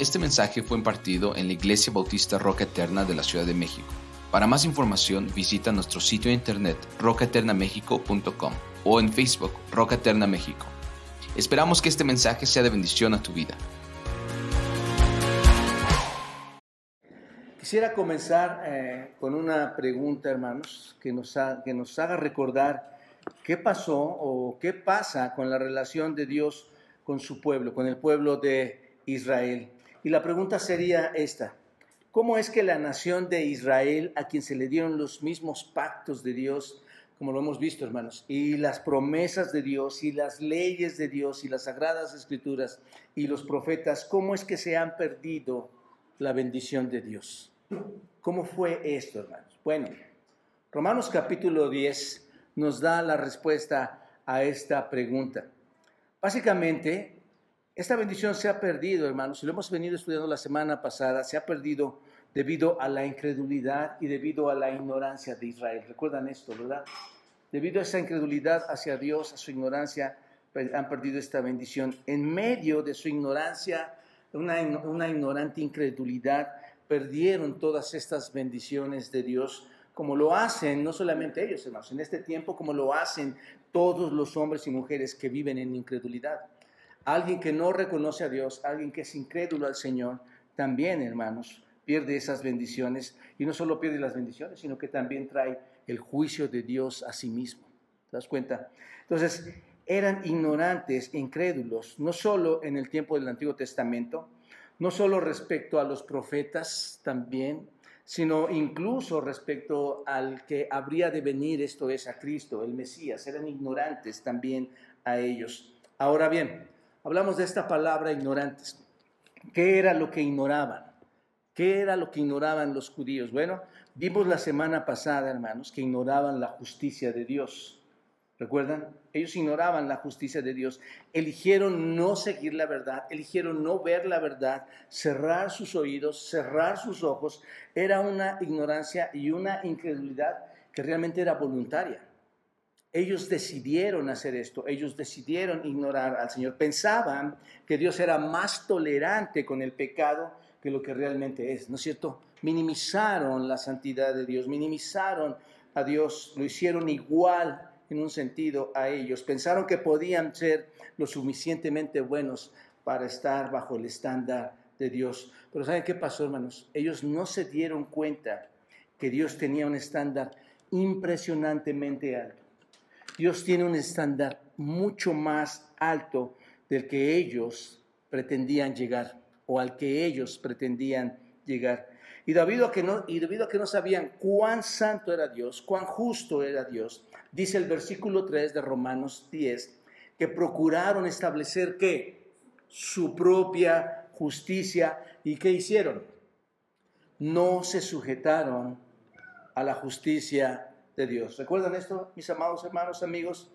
Este mensaje fue impartido en la Iglesia Bautista Roca Eterna de la Ciudad de México. Para más información visita nuestro sitio de internet rocaeternamexico.com o en Facebook Roca Eterna México. Esperamos que este mensaje sea de bendición a tu vida. Quisiera comenzar eh, con una pregunta, hermanos, que nos, que nos haga recordar qué pasó o qué pasa con la relación de Dios con su pueblo, con el pueblo de Israel. Y la pregunta sería esta. ¿Cómo es que la nación de Israel, a quien se le dieron los mismos pactos de Dios, como lo hemos visto, hermanos, y las promesas de Dios, y las leyes de Dios, y las sagradas escrituras, y los profetas, cómo es que se han perdido la bendición de Dios? ¿Cómo fue esto, hermanos? Bueno, Romanos capítulo 10 nos da la respuesta a esta pregunta. Básicamente, esta bendición se ha perdido, hermanos, y lo hemos venido estudiando la semana pasada, se ha perdido debido a la incredulidad y debido a la ignorancia de Israel. ¿Recuerdan esto, verdad? Debido a esa incredulidad hacia Dios, a su ignorancia, han perdido esta bendición. En medio de su ignorancia, una, una ignorante incredulidad, perdieron todas estas bendiciones de Dios, como lo hacen no solamente ellos, hermanos, en este tiempo, como lo hacen todos los hombres y mujeres que viven en incredulidad. Alguien que no reconoce a Dios, alguien que es incrédulo al Señor, también, hermanos, pierde esas bendiciones y no solo pierde las bendiciones, sino que también trae el juicio de Dios a sí mismo. ¿Te das cuenta? Entonces, eran ignorantes, incrédulos, no solo en el tiempo del Antiguo Testamento, no solo respecto a los profetas también, sino incluso respecto al que habría de venir, esto es, a Cristo, el Mesías. Eran ignorantes también a ellos. Ahora bien, hablamos de esta palabra ignorantes. ¿Qué era lo que ignoraban? ¿Qué era lo que ignoraban los judíos? Bueno, vimos la semana pasada, hermanos, que ignoraban la justicia de Dios. ¿Recuerdan? Ellos ignoraban la justicia de Dios, eligieron no seguir la verdad, eligieron no ver la verdad, cerrar sus oídos, cerrar sus ojos. Era una ignorancia y una incredulidad que realmente era voluntaria. Ellos decidieron hacer esto, ellos decidieron ignorar al Señor. Pensaban que Dios era más tolerante con el pecado que lo que realmente es, ¿no es cierto? Minimizaron la santidad de Dios, minimizaron a Dios, lo hicieron igual en un sentido a ellos. Pensaron que podían ser lo suficientemente buenos para estar bajo el estándar de Dios. Pero ¿saben qué pasó, hermanos? Ellos no se dieron cuenta que Dios tenía un estándar impresionantemente alto. Dios tiene un estándar mucho más alto del que ellos pretendían llegar o al que ellos pretendían llegar. Y debido, a que no, y debido a que no sabían cuán santo era Dios, cuán justo era Dios, dice el versículo 3 de Romanos 10, que procuraron establecer que su propia justicia y qué hicieron. No se sujetaron a la justicia Dios. ¿Recuerdan esto, mis amados hermanos, amigos?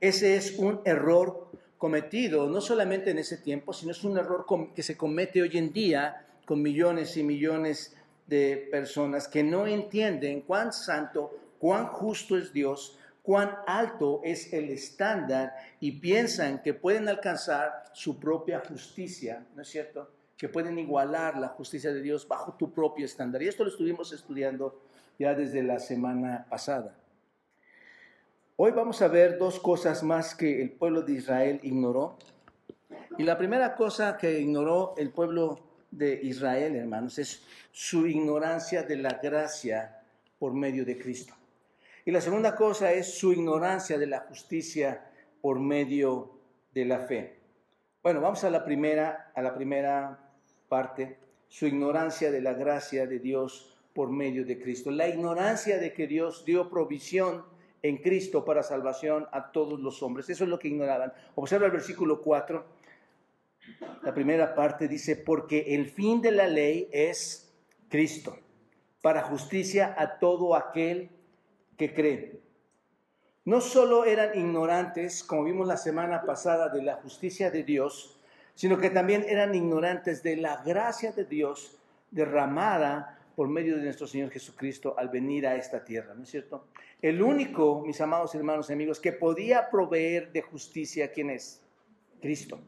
Ese es un error cometido no solamente en ese tiempo, sino es un error que se comete hoy en día con millones y millones de personas que no entienden cuán santo, cuán justo es Dios, cuán alto es el estándar y piensan que pueden alcanzar su propia justicia, ¿no es cierto? Que pueden igualar la justicia de Dios bajo tu propio estándar. Y esto lo estuvimos estudiando ya desde la semana pasada. Hoy vamos a ver dos cosas más que el pueblo de Israel ignoró. Y la primera cosa que ignoró el pueblo de Israel, hermanos, es su ignorancia de la gracia por medio de Cristo. Y la segunda cosa es su ignorancia de la justicia por medio de la fe. Bueno, vamos a la primera, a la primera parte, su ignorancia de la gracia de Dios por medio de Cristo. La ignorancia de que Dios dio provisión en Cristo para salvación a todos los hombres. Eso es lo que ignoraban. Observa el versículo 4. La primera parte dice, porque el fin de la ley es Cristo, para justicia a todo aquel que cree. No solo eran ignorantes, como vimos la semana pasada, de la justicia de Dios, sino que también eran ignorantes de la gracia de Dios derramada por medio de nuestro Señor Jesucristo al venir a esta tierra, ¿no es cierto? El único, mis amados hermanos y amigos, que podía proveer de justicia, ¿quién es? Cristo.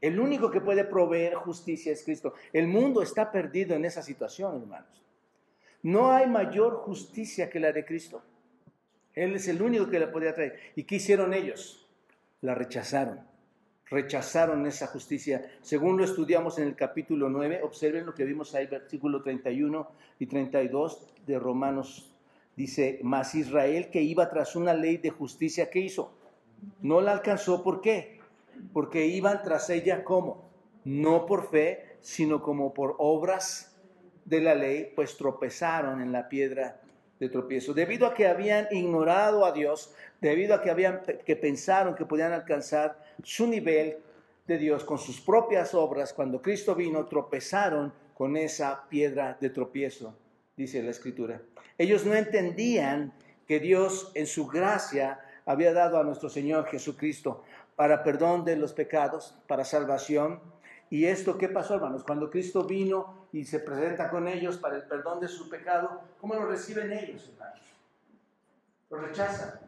El único que puede proveer justicia es Cristo. El mundo está perdido en esa situación, hermanos. No hay mayor justicia que la de Cristo. Él es el único que la podía traer. ¿Y qué hicieron ellos? La rechazaron. Rechazaron esa justicia. Según lo estudiamos en el capítulo 9, observen lo que vimos ahí, versículo 31 y 32 de Romanos. Dice, mas Israel que iba tras una ley de justicia, ¿qué hizo? No la alcanzó. ¿Por qué? Porque iban tras ella como? No por fe, sino como por obras de la ley, pues tropezaron en la piedra de tropiezo. Debido a que habían ignorado a Dios, debido a que, habían, que pensaron que podían alcanzar su nivel de Dios con sus propias obras, cuando Cristo vino, tropezaron con esa piedra de tropiezo, dice la Escritura. Ellos no entendían que Dios en su gracia había dado a nuestro Señor Jesucristo para perdón de los pecados, para salvación. ¿Y esto qué pasó, hermanos? Cuando Cristo vino y se presenta con ellos para el perdón de su pecado, ¿cómo lo reciben ellos, hermanos? Lo rechazan.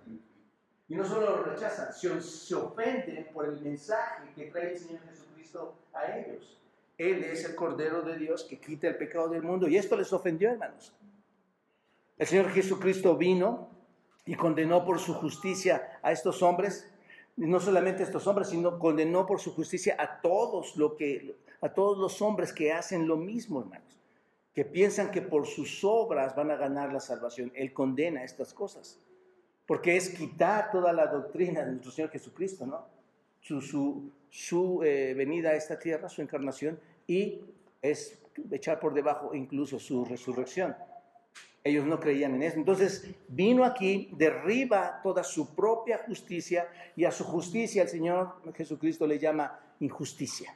Y no solo lo rechazan, se, se ofenden por el mensaje que trae el Señor Jesucristo a ellos. Él es el Cordero de Dios que quita el pecado del mundo. Y esto les ofendió, hermanos. El Señor Jesucristo vino y condenó por su justicia a estos hombres, no solamente a estos hombres, sino condenó por su justicia a todos lo que a todos los hombres que hacen lo mismo, hermanos, que piensan que por sus obras van a ganar la salvación. Él condena estas cosas, porque es quitar toda la doctrina de nuestro Señor Jesucristo, ¿no? Su, su, eh, venida a esta tierra, su encarnación, y es echar por debajo incluso su resurrección. Ellos no creían en eso. Entonces vino aquí, derriba toda su propia justicia y a su justicia el Señor Jesucristo le llama injusticia.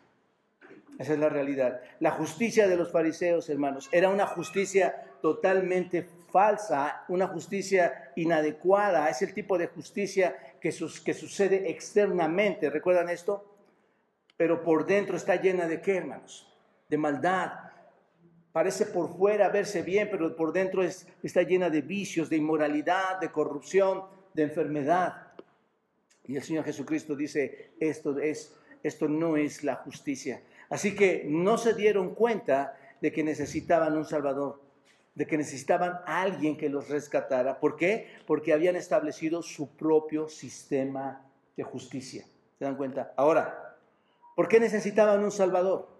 Esa es la realidad. La justicia de los fariseos, hermanos, era una justicia totalmente falsa, una justicia inadecuada. Es el tipo de justicia que, sucede externamente. ¿Recuerdan esto? Pero por dentro está llena de qué, hermanos? De maldad. Parece por fuera verse bien, pero por dentro está llena de vicios, de inmoralidad, de corrupción, de enfermedad. Y el Señor Jesucristo dice, esto, es, esto no es la justicia. Así que no se dieron cuenta de que necesitaban un Salvador, de que necesitaban a alguien que los rescatara. ¿Por qué? Porque habían establecido su propio sistema de justicia. ¿Se dan cuenta? Ahora, ¿por qué necesitaban un Salvador?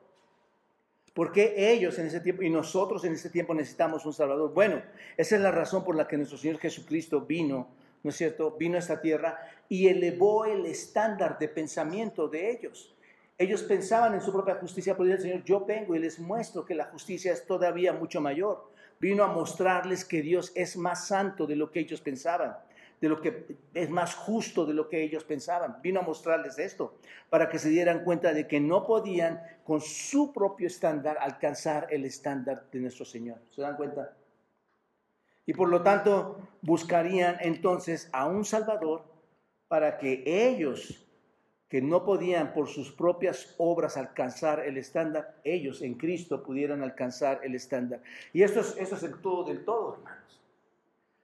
¿Por qué ellos en ese tiempo y nosotros en ese tiempo necesitamos un Salvador? Bueno, esa es la razón por la que nuestro Señor Jesucristo vino, ¿no es cierto? Vino a esta tierra y elevó el estándar de pensamiento de ellos. Ellos pensaban en su propia justicia, pero el Señor, yo vengo y les muestro que la justicia es todavía mucho mayor. Vino a mostrarles que Dios es más santo de lo que ellos pensaban, de lo que es más justo de lo que ellos pensaban. Vino a mostrarles esto, para que se dieran cuenta de que no podían con su propio estándar alcanzar el estándar de nuestro Señor. ¿Se dan cuenta? Y por lo tanto buscarían entonces a un Salvador para que ellos que no podían por sus propias obras alcanzar el estándar, ellos en Cristo pudieran alcanzar el estándar. Y esto es, esto es el todo del todo, hermanos.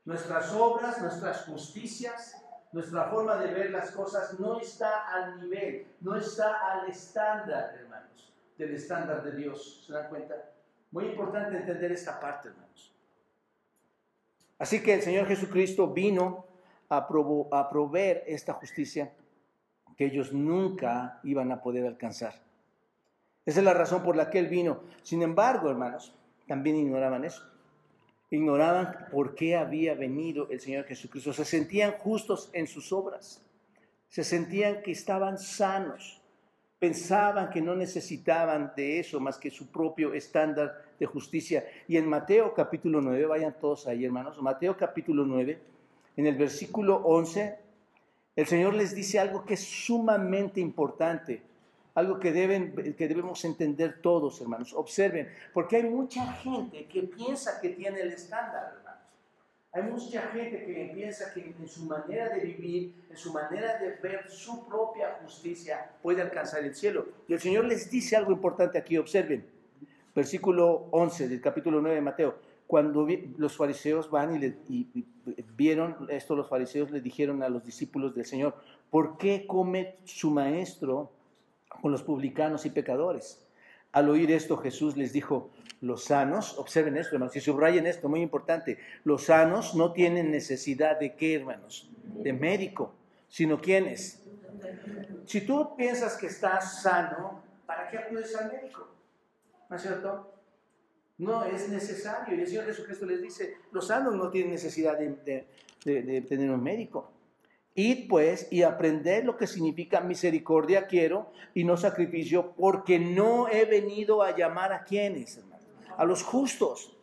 Nuestras obras, nuestras justicias, nuestra forma de ver las cosas no está al nivel, no está al estándar, hermanos, del estándar de Dios. ¿Se dan cuenta? Muy importante entender esta parte, hermanos. Así que el Señor Jesucristo vino a, a proveer esta justicia que ellos nunca iban a poder alcanzar. Esa es la razón por la que Él vino. Sin embargo, hermanos, también ignoraban eso. Ignoraban por qué había venido el Señor Jesucristo. Se sentían justos en sus obras. Se sentían que estaban sanos. Pensaban que no necesitaban de eso más que su propio estándar de justicia. Y en Mateo capítulo 9, vayan todos ahí hermanos, Mateo capítulo 9, en el versículo 11 el Señor les dice algo que es sumamente importante, algo que, deben, que debemos entender todos, hermanos. Observen, porque hay mucha gente que piensa que tiene el estándar, hermanos. Hay mucha gente que piensa que en su manera de vivir, en su manera de ver su propia justicia, puede alcanzar el cielo. Y el Señor les dice algo importante aquí, observen. Versículo 11 del capítulo 9 de Mateo cuando los fariseos van y, le, vieron esto, los fariseos le dijeron a los discípulos del Señor, ¿por qué come su maestro con los publicanos y pecadores. Al oír esto, Jesús les dijo, los sanos, observen esto, hermanos, y subrayen esto, muy importante, los sanos no tienen necesidad de qué, hermanos, de médico, sino quiénes. Si tú piensas que estás sano, ¿para qué acudes al médico? ¿No es cierto? No es necesario. Y el Señor Jesucristo les dice, los sanos no tienen necesidad de, tener un médico. Id pues y aprended lo que significa misericordia quiero y no sacrificio, porque no he venido a llamar a quienes, a los justos,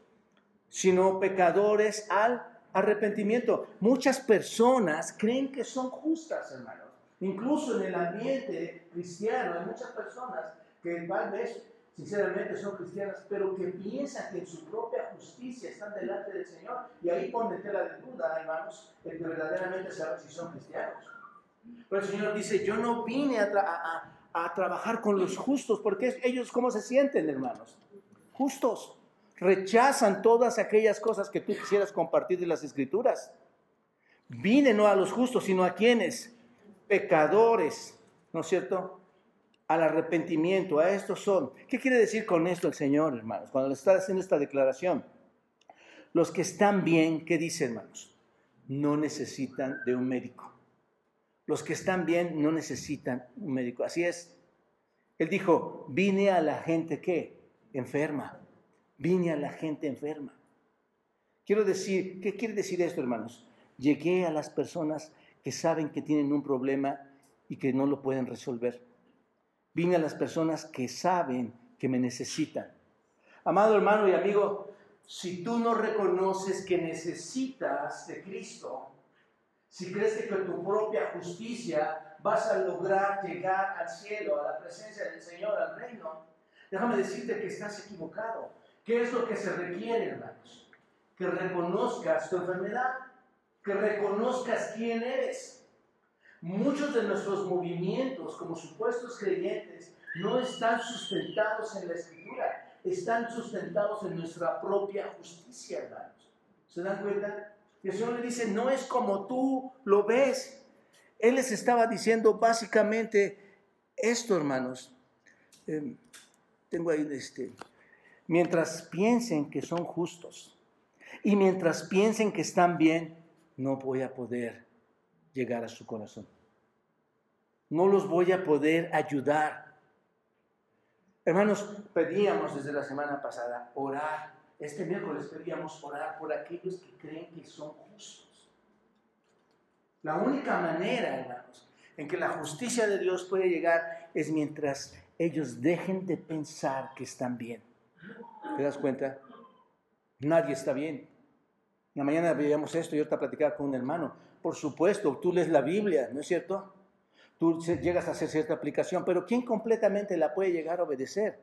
sino pecadores al arrepentimiento. Muchas personas creen que son justas, hermanos. Incluso en el ambiente cristiano hay muchas personas que tal vez sinceramente son cristianas, pero que piensan que en su propia justicia están delante del Señor. Y ahí ponen tela de duda, hermanos, el que verdaderamente saben si son cristianos. Pero el Señor dice, yo no vine a trabajar con los justos, porque ellos cómo se sienten, hermanos. Justos. Rechazan todas aquellas cosas que tú quisieras compartir de las escrituras. Vine no a los justos, sino a quienes? Pecadores, ¿no es cierto? Al arrepentimiento, a estos son. ¿Qué quiere decir con esto el Señor, hermanos? Cuando le está haciendo esta declaración. Los que están bien, ¿qué dice, hermanos? No necesitan de un médico. Los que están bien no necesitan un médico. Así es. Él dijo, vine a la gente que enferma. Vine a la gente enferma. Quiero decir, ¿qué quiere decir esto, hermanos? Llegué a las personas que saben que tienen un problema y que no lo pueden resolver. Vine a las personas que saben que me necesitan. Amado hermano y amigo, si tú no reconoces que necesitas de Cristo, si crees que con tu propia justicia vas a lograr llegar al cielo, a la presencia del Señor, al reino, déjame decirte que estás equivocado. ¿Qué es lo que se requiere, hermanos? Que reconozcas tu enfermedad, que reconozcas quién eres Muchos de nuestros movimientos como supuestos creyentes no están sustentados en la escritura, están sustentados en nuestra propia justicia, hermanos. ¿Se dan cuenta? Y el Señor le dice, no es como tú lo ves. Él les estaba diciendo básicamente esto, hermanos. Em, tengo ahí este. Mientras piensen que son justos y mientras piensen que están bien, no voy a poder llegar a su corazón. No los voy a poder ayudar. Hermanos, pedíamos desde la semana pasada orar. Este miércoles pedíamos orar por aquellos que creen que son justos. La única manera, hermanos, en que la justicia de Dios puede llegar es mientras ellos dejen de pensar que están bien. ¿Te das cuenta? Nadie está bien. La mañana veíamos esto y ahorita platicaba con un hermano. Por supuesto, tú lees la Biblia, ¿no es cierto? Tú llegas a hacer cierta aplicación, pero ¿quién completamente la puede llegar a obedecer?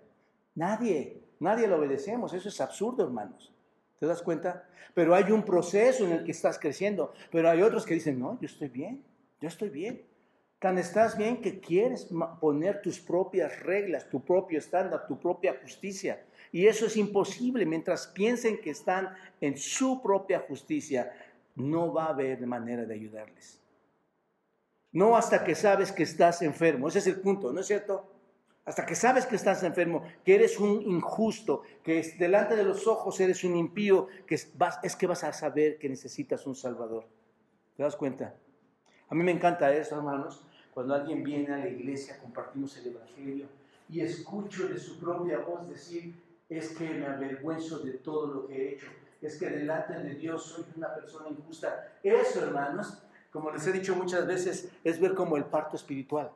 Nadie, nadie lo obedecemos. Eso es absurdo, hermanos. ¿Te das cuenta? Pero hay un proceso en el que estás creciendo, pero hay otros que dicen, no, yo estoy bien, yo estoy bien. Tan estás bien que quieres poner tus propias reglas, tu propio estándar, tu propia justicia. Y eso es imposible. Mientras piensen que están en su propia justicia, no va a haber manera de ayudarles. No hasta que sabes que estás enfermo. Ese es el punto, ¿no es cierto? Hasta que sabes que estás enfermo, que eres un injusto, que delante de los ojos eres un impío, que es, que vas a saber que necesitas un Salvador. ¿Te das cuenta? A mí me encanta eso, hermanos, cuando alguien viene a la iglesia, compartimos el Evangelio y escucho de su propia voz decir, es que me avergüenzo de todo lo que he hecho es que delante de Dios soy una persona injusta. Eso, hermanos, como les he dicho muchas veces, es ver como el parto espiritual.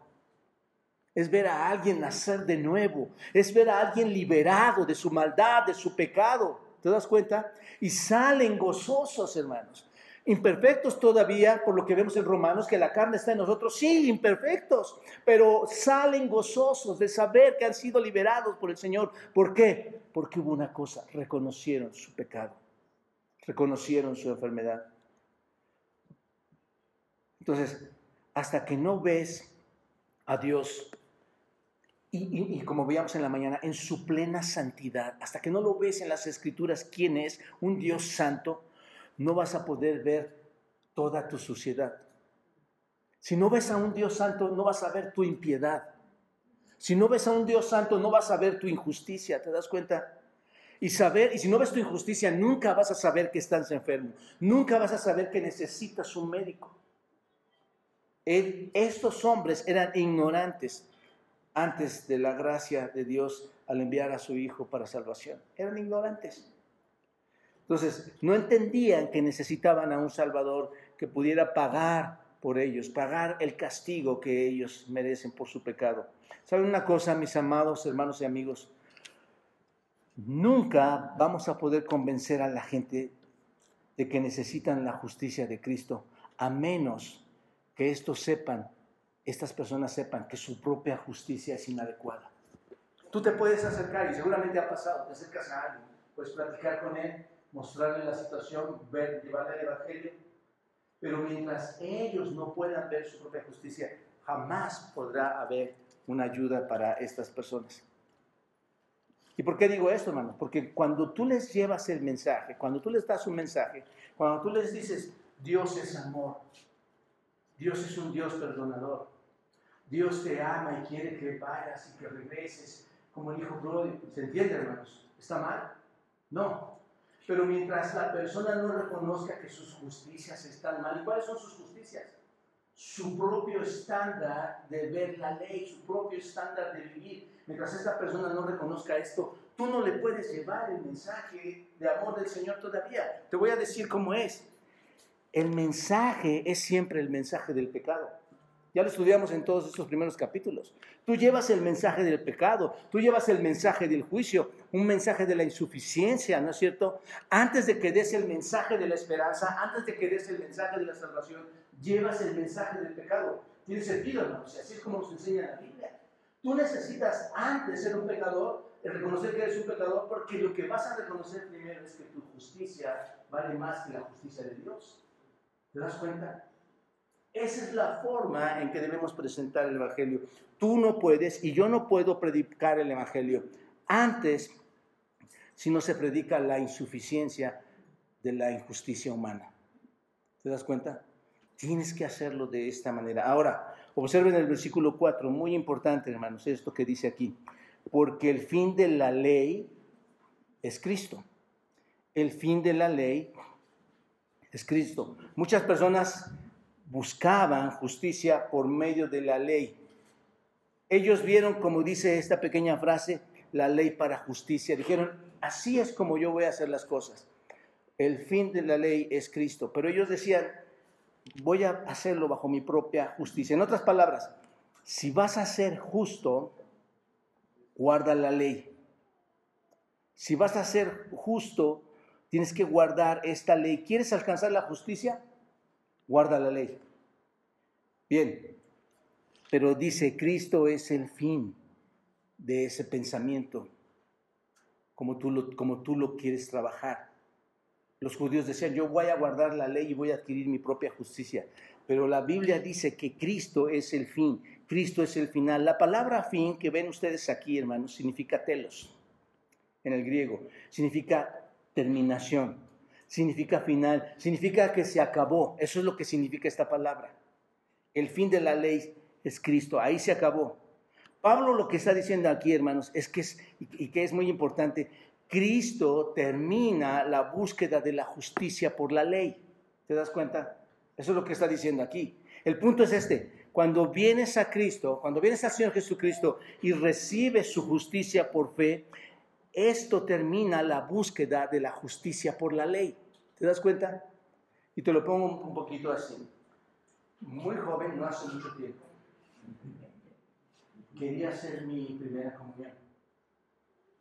Es ver a alguien nacer de nuevo. Es ver a alguien liberado de su maldad, de su pecado. ¿Te das cuenta? Y salen gozosos, hermanos. Imperfectos todavía, por lo que vemos en Romanos, que la carne está en nosotros, sí, imperfectos, pero salen gozosos de saber que han sido liberados por el Señor. ¿Por qué? Porque hubo una cosa, reconocieron su pecado reconocieron su enfermedad. Entonces, hasta que no ves a Dios, y, como veíamos en la mañana, en su plena santidad, hasta que no lo ves en las escrituras quién es, un Dios santo, no vas a poder ver toda tu suciedad. Si no ves a un Dios santo, no vas a ver tu impiedad. Si no ves a un Dios santo, no vas a ver tu injusticia, ¿te das cuenta? Y saber, y si no ves tu injusticia, nunca vas a saber que estás enfermo, nunca vas a saber que necesitas un médico. estos hombres eran ignorantes antes de la gracia de Dios al enviar a su Hijo para salvación. Eran ignorantes. Entonces, no entendían que necesitaban a un Salvador que pudiera pagar por ellos, pagar el castigo que ellos merecen por su pecado. ¿Saben una cosa, mis amados hermanos y amigos? Nunca vamos a poder convencer a la gente de que necesitan la justicia de Cristo, a menos que estos sepan, estas personas sepan que su propia justicia es inadecuada. Tú te puedes acercar, y seguramente ha pasado, te acercas a alguien, puedes platicar con él, mostrarle la situación, ver, llevarle el Evangelio, pero mientras ellos no puedan ver su propia justicia, jamás podrá haber una ayuda para estas personas. ¿Y por qué digo esto, hermano? Porque cuando tú les llevas el mensaje, cuando tú les das un mensaje, cuando tú les dices, Dios es amor, Dios es un Dios perdonador, Dios te ama y quiere que vayas y que regreses como el hijo pródigo. ¿Se entiende, hermanos? ¿Está mal? No. Pero mientras la persona no reconozca que sus justicias están mal, ¿y cuáles son sus justicias? Su propio estándar de ver la ley, su propio estándar de vivir. Mientras esta persona no reconozca esto, tú no le puedes llevar el mensaje de amor del Señor todavía. Te voy a decir cómo es. El mensaje es siempre el mensaje del pecado. Ya lo estudiamos en todos estos primeros capítulos. Tú llevas el mensaje del pecado, tú llevas el mensaje del juicio, un mensaje de la insuficiencia, ¿no es cierto? Antes de que des el mensaje de la esperanza, antes de que des el mensaje de la salvación, llevas el mensaje del pecado. Tiene sentido, ¿no? así es como nos enseña la Biblia. Tú necesitas antes ser un pecador, reconocer que eres un pecador, porque lo que vas a reconocer primero es que tu justicia vale más que la justicia de Dios. ¿Te das cuenta? Esa es la forma en que debemos presentar el Evangelio. Tú no puedes y yo no puedo predicar el Evangelio antes si no se predica la insuficiencia de la injusticia humana. ¿Te das cuenta? Tienes que hacerlo de esta manera. Ahora, observen el versículo 4, muy importante, hermanos, esto que dice aquí. Porque el fin de la ley es Cristo. El fin de la ley es Cristo. Muchas personas buscaban justicia por medio de la ley. Ellos vieron, como dice esta pequeña frase, la ley para justicia. Dijeron, así es como yo voy a hacer las cosas. El fin de la ley es Cristo. Pero ellos decían, voy a hacerlo bajo mi propia justicia. En otras palabras, si vas a ser justo, guarda la ley. Si vas a ser justo, tienes que guardar esta ley. ¿Quieres alcanzar la justicia? guarda la ley. Bien, pero dice, Cristo es el fin de ese pensamiento, como tú lo, como tú lo quieres trabajar. Los judíos decían, yo voy a guardar la ley y voy a adquirir mi propia justicia. Pero la Biblia dice que Cristo es el fin, Cristo es el final. La palabra fin que ven ustedes aquí, hermanos, significa telos en el griego, significa terminación significa final, significa que se acabó. Eso es lo que significa esta palabra. El fin de la ley es Cristo, ahí se acabó. Pablo lo que está diciendo aquí, hermanos, es que es, y que es muy importante, Cristo termina la búsqueda de la justicia por la ley. ¿Te das cuenta? Eso es lo que está diciendo aquí. El punto es este, cuando vienes a Cristo, cuando vienes al Señor Jesucristo y recibes su justicia por fe, esto termina la búsqueda de la justicia por la ley. ¿Te das cuenta? Y te lo pongo un poquito así. Muy joven, no hace mucho tiempo, quería hacer mi primera comunión.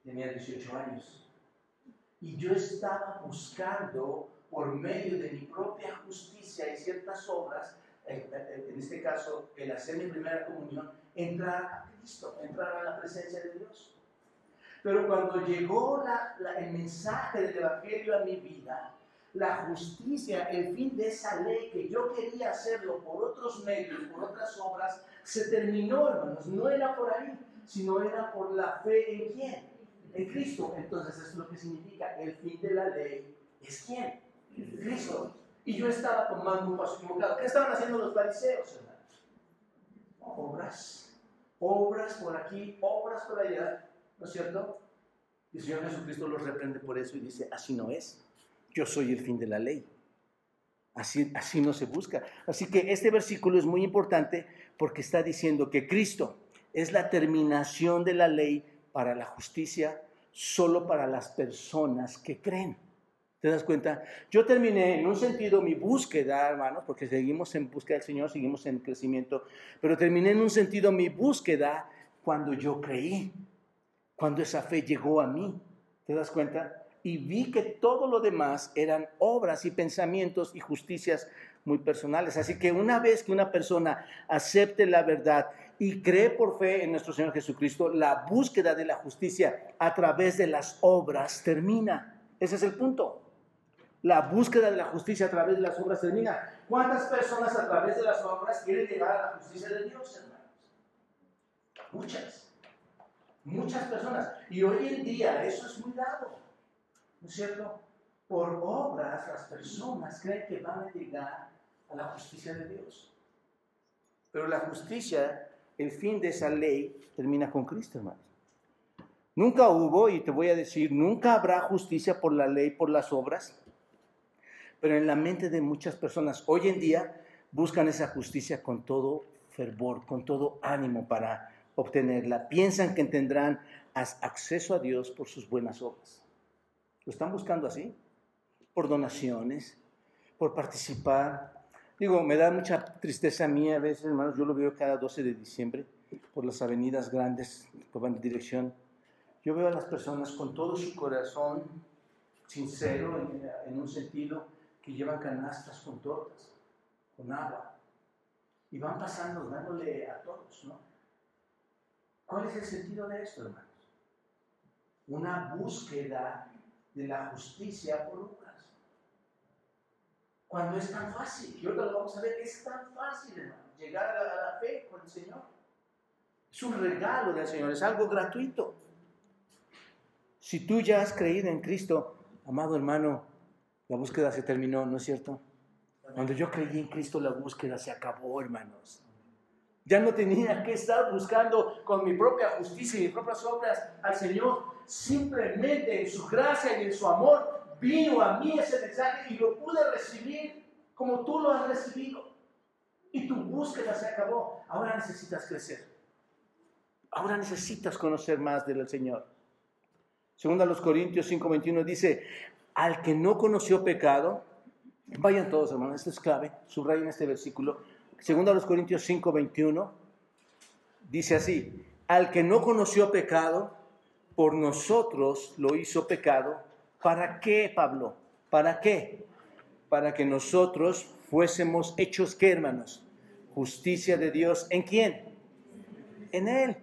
Tenía 18 años. Y yo estaba buscando, por medio de mi propia justicia y ciertas obras, en este caso, el hacer mi primera comunión, entrar a Cristo, entrar a la presencia de Dios. Pero cuando llegó el mensaje del Evangelio a mi vida, la justicia, el fin de esa ley que yo quería hacerlo por otros medios, por otras obras, se terminó, hermanos. No era por ahí, sino era por la fe en quién? En Cristo. Entonces, es lo que significa el fin de la ley. ¿Es quién? Cristo. Y yo estaba tomando un paso equivocado. ¿Qué estaban haciendo los fariseos, hermanos? Obras obras por aquí, obras por allá, ¿no es cierto? Y el Señor Jesucristo los reprende por eso y dice, así no es. Yo soy el fin de la ley. Así, así no se busca. Así que este versículo es muy importante porque está diciendo que Cristo es la terminación de la ley para la justicia solo para las personas que creen. ¿Te das cuenta? Yo terminé en un sentido mi búsqueda, hermanos, porque seguimos en búsqueda del Señor, seguimos en crecimiento, pero terminé en un sentido mi búsqueda cuando yo creí, cuando esa fe llegó a mí. ¿Te das cuenta? Y vi que todo lo demás eran obras y pensamientos y justicias muy personales. Así que una vez que una persona acepte la verdad y cree por fe en nuestro Señor Jesucristo, la búsqueda de la justicia a través de las obras termina. Ese es el punto. La búsqueda de la justicia a través de las obras termina. ¿Cuántas personas a través de las obras quieren llegar a la justicia de Dios, hermanos? Muchas. Muchas personas. Y hoy en día eso es muy dado. ¿No es cierto? Por obras las personas creen que van a llegar a la justicia de Dios. Pero la justicia, el fin de esa ley, termina con Cristo, hermanos. Nunca hubo, y te voy a decir, nunca habrá justicia por la ley, por las obras, pero en la mente de muchas personas hoy en día buscan esa justicia con todo fervor, con todo ánimo para obtenerla. Piensan que tendrán acceso a Dios por sus buenas obras. ¿Lo están buscando así? Por donaciones, por participar. Digo, me da mucha tristeza a mí a veces, hermanos, yo lo veo cada 12 de diciembre por las avenidas grandes que van en dirección. Yo veo a las personas con todo su corazón sincero en, un sentido que llevan canastas con tortas, con agua, y van pasando dándole a todos, ¿no? ¿Cuál es el sentido de esto, hermanos? Una búsqueda de la justicia por obras. Cuando es tan fácil, y ahora lo vamos a ver, es tan fácil, hermanos, llegar a la, a la fe con el Señor. Es un regalo del Señor, es algo gratuito. Si tú ya has creído en Cristo, amado hermano, la búsqueda se terminó, ¿no es cierto? Cuando yo creí en Cristo, la búsqueda se acabó, hermanos. Ya no tenía que estar buscando con mi propia justicia y mis propias obras al Señor. Simplemente en su gracia y en su amor vino a mí ese mensaje y lo pude recibir como tú lo has recibido. Y tu búsqueda se acabó. Ahora necesitas crecer. Ahora necesitas conocer más del Señor. Segunda los Corintios 5:21 dice, al que no conoció pecado, vayan todos hermanos, esto es clave, subrayen este versículo, segundo a los Corintios 5, 21, dice así, al que no conoció pecado, por nosotros lo hizo pecado, ¿para qué, Pablo? ¿Para qué? Para que nosotros fuésemos hechos, ¿qué hermanos? Justicia de Dios, ¿en quién? En Él.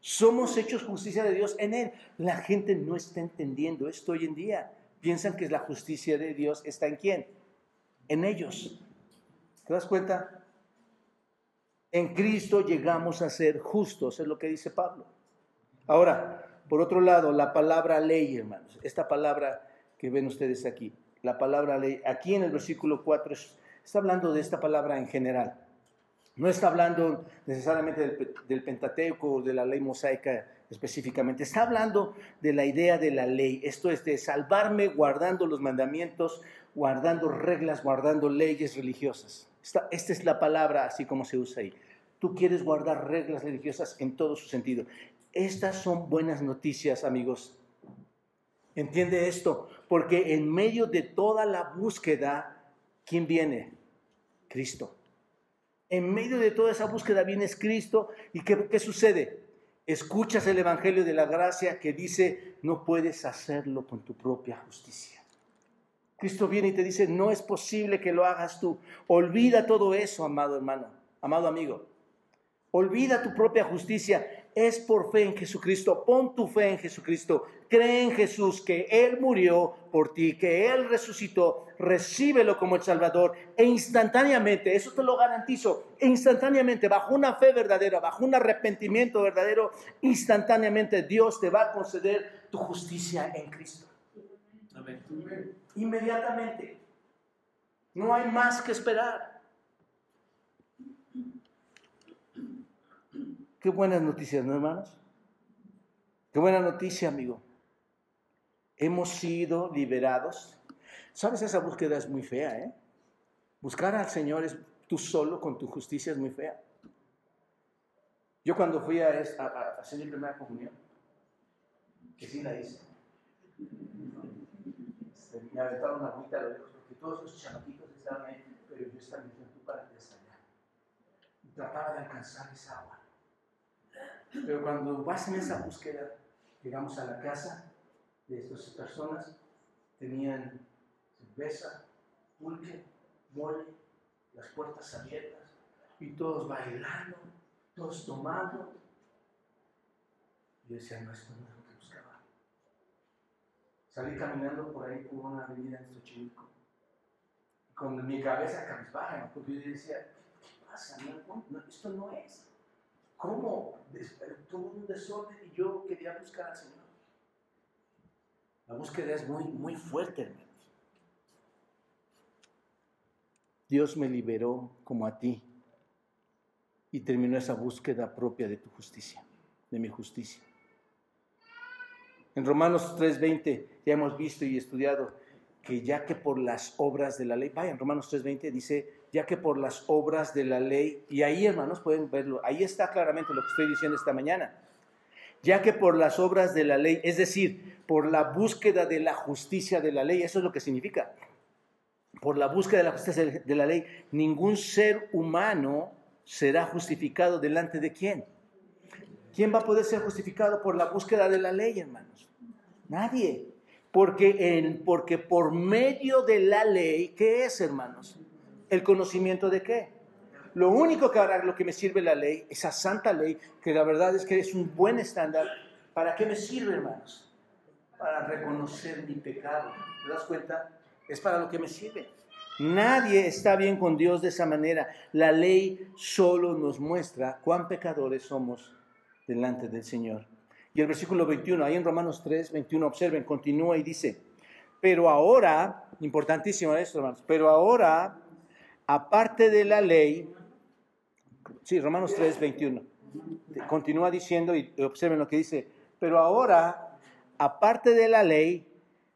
Somos hechos justicia de Dios en Él. La gente no está entendiendo esto hoy en día piensan que la justicia de Dios está en quién? En ellos. ¿Te das cuenta? En Cristo llegamos a ser justos, es lo que dice Pablo. Ahora, por otro lado, la palabra ley, hermanos, esta palabra que ven ustedes aquí, la palabra ley, aquí en el versículo 4 está hablando de esta palabra en general. No está hablando necesariamente del, del Pentateuco o de la ley mosaica específicamente. Está hablando de la idea de la ley, esto es de salvarme guardando los mandamientos, guardando reglas, guardando leyes religiosas. Esta, es la palabra así como se usa ahí. Tú quieres guardar reglas religiosas en todo su sentido. Estas son buenas noticias, amigos. Entiende esto, porque en medio de toda la búsqueda, ¿quién viene? Cristo. En medio de toda esa búsqueda viene Cristo y ¿qué, qué sucede? escuchas el Evangelio de la Gracia que dice, no puedes hacerlo con tu propia justicia. Cristo viene y te dice, no es posible que lo hagas tú. Olvida todo eso, amado hermano, amado amigo. Olvida tu propia justicia. Es por fe en Jesucristo. Pon tu fe en Jesucristo. Cree en Jesús que Él murió por ti, que Él resucitó. Recíbelo como el Salvador. E instantáneamente, eso te lo garantizo, instantáneamente, bajo una fe verdadera, bajo un arrepentimiento verdadero, instantáneamente Dios te va a conceder tu justicia en Cristo. Amén. Inmediatamente. No hay más que esperar. Qué buenas noticias, ¿no, hermanos? Qué buena noticia, amigo. Hemos sido liberados. ¿Sabes? Esa búsqueda es muy fea, ¿eh? Buscar al Señor es tú solo con tu justicia es muy fea. Yo cuando fui a, hacer mi primera comunión, que sí la hice, este, me aventaron una agüita a lo lejos, porque todos los chamaquitos estaban ahí, pero yo estaba diciendo, tú para allá. Y trataba de alcanzar esa agua. Pero cuando vas en esa búsqueda, llegamos a la casa de estas personas, tenían cerveza, pulque, mole, las puertas abiertas, y todos bailando, todos tomando. Yo decía, no, esto no es lo que buscaba. Salí caminando por ahí por una avenida en Xochimilco, con mi cabeza cabizbaja, porque yo decía, ¿qué pasa? esto no es. ¿Cómo? Todo un desorden y yo quería buscar al Señor. La búsqueda es muy, muy fuerte, hermanos. Dios me liberó como a ti y terminó esa búsqueda propia de tu justicia, de mi justicia. En Romanos 3:20 ya hemos visto y estudiado que ya que por las obras de la ley, vaya, en Romanos 3:20 dice, ya que por las obras de la ley, y ahí hermanos pueden verlo, ahí está claramente lo que estoy diciendo esta mañana, ya que por las obras de la ley, es decir, por la búsqueda de la justicia de la ley, eso es lo que significa, por la búsqueda de la justicia de la ley, ningún ser humano será justificado delante de quién. ¿Quién va a poder ser justificado por la búsqueda de la ley, hermanos? Nadie. Porque, porque por medio de la ley, ¿qué es, hermanos? ¿El conocimiento de qué? Lo único que ahora lo que me sirve la ley, esa santa ley, que la verdad es que es un buen estándar, ¿para qué me sirve, hermanos? Para reconocer mi pecado. ¿Te das cuenta? Es para lo que me sirve. Nadie está bien con Dios de esa manera. La ley solo nos muestra cuán pecadores somos delante del Señor. Y el versículo 21, ahí en Romanos 3, 21, observen, continúa y dice, pero ahora, importantísimo esto, hermanos, pero ahora, aparte de la ley, sí, Romanos 3, 21, continúa diciendo y observen lo que dice, pero ahora, aparte de la ley,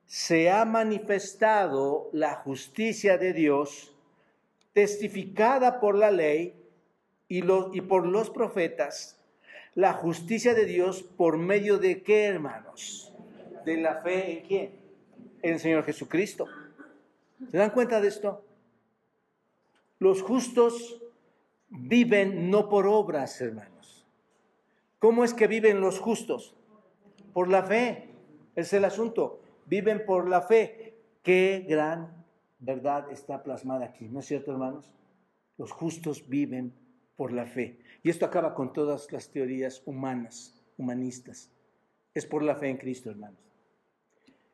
se ha manifestado la justicia de Dios, testificada por la ley y, y por los profetas, la justicia de Dios por medio de qué, hermanos? De la fe en quién? En el Señor Jesucristo. ¿Se dan cuenta de esto? Los justos viven no por obras, hermanos. ¿Cómo es que viven los justos? Por la fe. Es el asunto viven por la fe. Qué gran verdad está plasmada aquí, ¿no es cierto, hermanos? Los justos viven por la fe. Y esto acaba con todas las teorías humanas, humanistas. Es por la fe en Cristo, hermanos.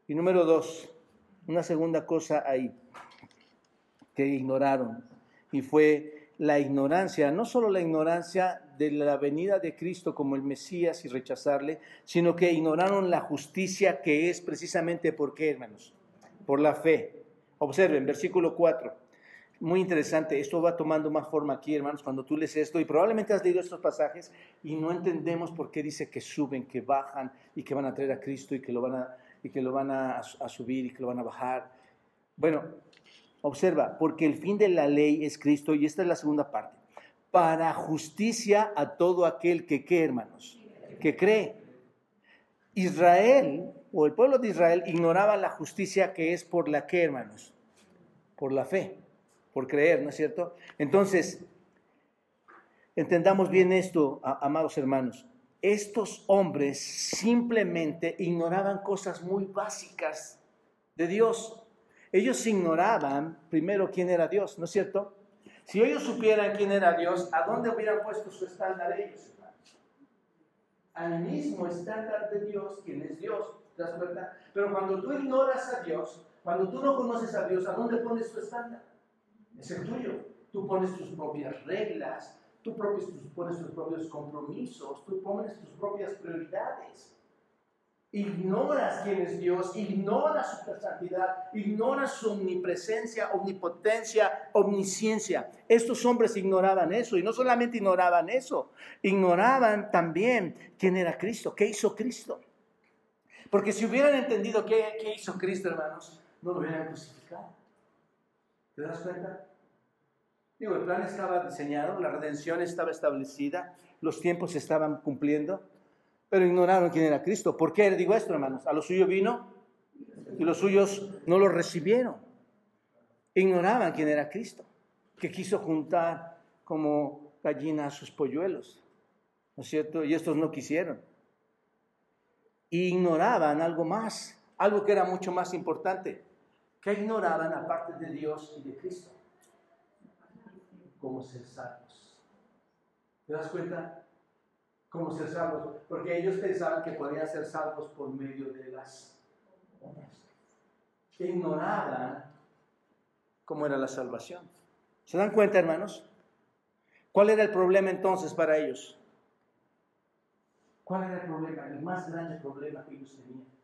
Y número dos, una segunda cosa ahí que ignoraron y fue la ignorancia, no solo la ignorancia de la venida de Cristo como el Mesías y rechazarle, sino que ignoraron la justicia que es precisamente por qué, hermanos, por la fe. Observen, versículo 4. Muy interesante, esto va tomando más forma aquí, hermanos, cuando tú lees esto, y probablemente has leído estos pasajes y no entendemos por qué dice que suben, que bajan y que van a traer a Cristo y que lo van a, y que lo van a, a subir y que lo van a bajar. Bueno, Observa, porque el fin de la ley es Cristo, y esta es la segunda parte, para justicia a todo aquel que, ¿qué hermanos? Que cree. Israel, o el pueblo de Israel, ignoraba la justicia que es por la que, hermanos? Por la fe, por creer, ¿no es cierto? Entonces, entendamos bien esto, amados hermanos. Estos hombres simplemente ignoraban cosas muy básicas de Dios. Ellos ignoraban primero quién era Dios, ¿no es cierto? Si ellos supieran quién era Dios, ¿a dónde hubieran puesto su estándar ellos, hermanos? Al mismo estándar de Dios, quien es Dios, ¿te das? Pero cuando tú ignoras a Dios, cuando tú no conoces a Dios, ¿a dónde pones tu estándar? Es el tuyo. Tú pones tus propias reglas, tú pones tus propios compromisos, tú pones tus propias prioridades. ignoras quién es Dios, ignoras su santidad, ignoras su omnipresencia, omnipotencia, omnisciencia. Estos hombres ignoraban eso y no solamente ignoraban eso, ignoraban también quién era Cristo, qué hizo Cristo. Porque si hubieran entendido qué, hizo Cristo, hermanos, no lo hubieran crucificado. ¿Te das cuenta? Digo, el plan estaba diseñado, la redención estaba establecida, los tiempos estaban cumpliendo pero ignoraron quién era Cristo. ¿Por qué digo esto, hermanos? A los suyos vino y los suyos no lo recibieron. Ignoraban quién era Cristo, que quiso juntar como gallina a sus polluelos, ¿no es cierto? Y estos no quisieron. ignoraban algo más, algo que era mucho más importante. ¿Qué ignoraban aparte de Dios y de Cristo? Cómo ser salvos. ¿Te das cuenta? como ser salvos, porque ellos pensaban que podían ser salvos por medio de las obras. Ignoraban cómo era la salvación. ¿Se dan cuenta, hermanos? ¿Cuál era el problema entonces para ellos? ¿Cuál era el problema? El más grande problema que ellos tenían.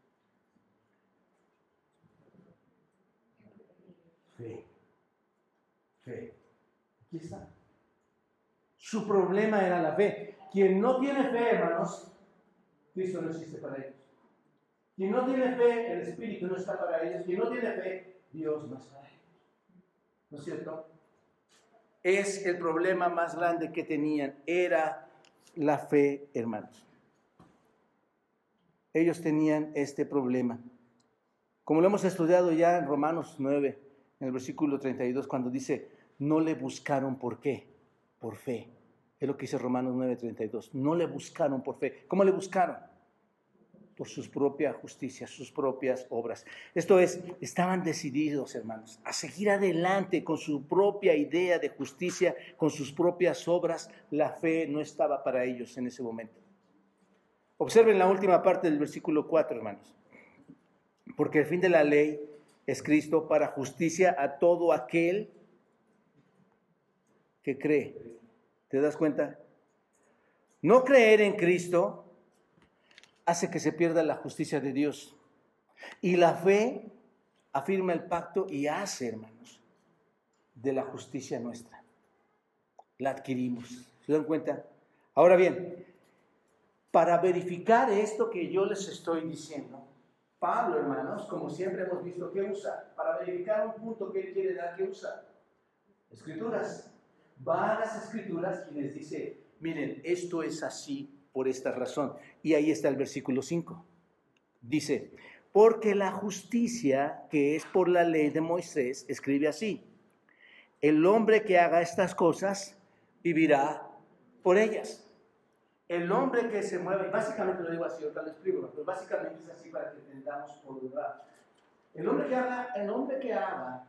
Fe. Fe. Aquí está. Su problema era la fe. Quien no tiene fe, hermanos, Cristo no existe para ellos. Quien no tiene fe, el Espíritu no está para ellos. Quien no tiene fe, Dios no está para ellos. ¿No es cierto? Es el problema más grande que tenían, era la fe, hermanos. Ellos tenían este problema. Como lo hemos estudiado ya en Romanos 9, en el versículo 32, cuando dice, no le buscaron por qué, por fe. Es lo que dice Romanos 9:32. No le buscaron por fe. ¿Cómo le buscaron? Por sus propias justicias, sus propias obras. Esto es, estaban decididos, hermanos, a seguir adelante con su propia idea de justicia, con sus propias obras. La fe no estaba para ellos en ese momento. Observen la última parte del versículo 4, hermanos. Porque el fin de la ley es Cristo para justicia a todo aquel que cree. ¿Te das cuenta? No creer en Cristo hace que se pierda la justicia de Dios. Y la fe afirma el pacto y hace, hermanos, de la justicia nuestra. La adquirimos. ¿Se dan cuenta? Ahora bien, para verificar esto que yo les estoy diciendo, Pablo, hermanos, como siempre hemos visto, ¿qué usa? Para verificar un punto que él quiere dar, ¿qué usa? Escrituras va las escrituras y les dice, miren, esto es así por esta razón. Y ahí está el versículo 5. Dice, porque la justicia que es por la ley de Moisés escribe así, el hombre que haga estas cosas vivirá por ellas. El hombre que se mueve, básicamente lo digo así, ahorita lo explico, pero básicamente es así para que entendamos por verdad. El hombre que haga, el hombre que haga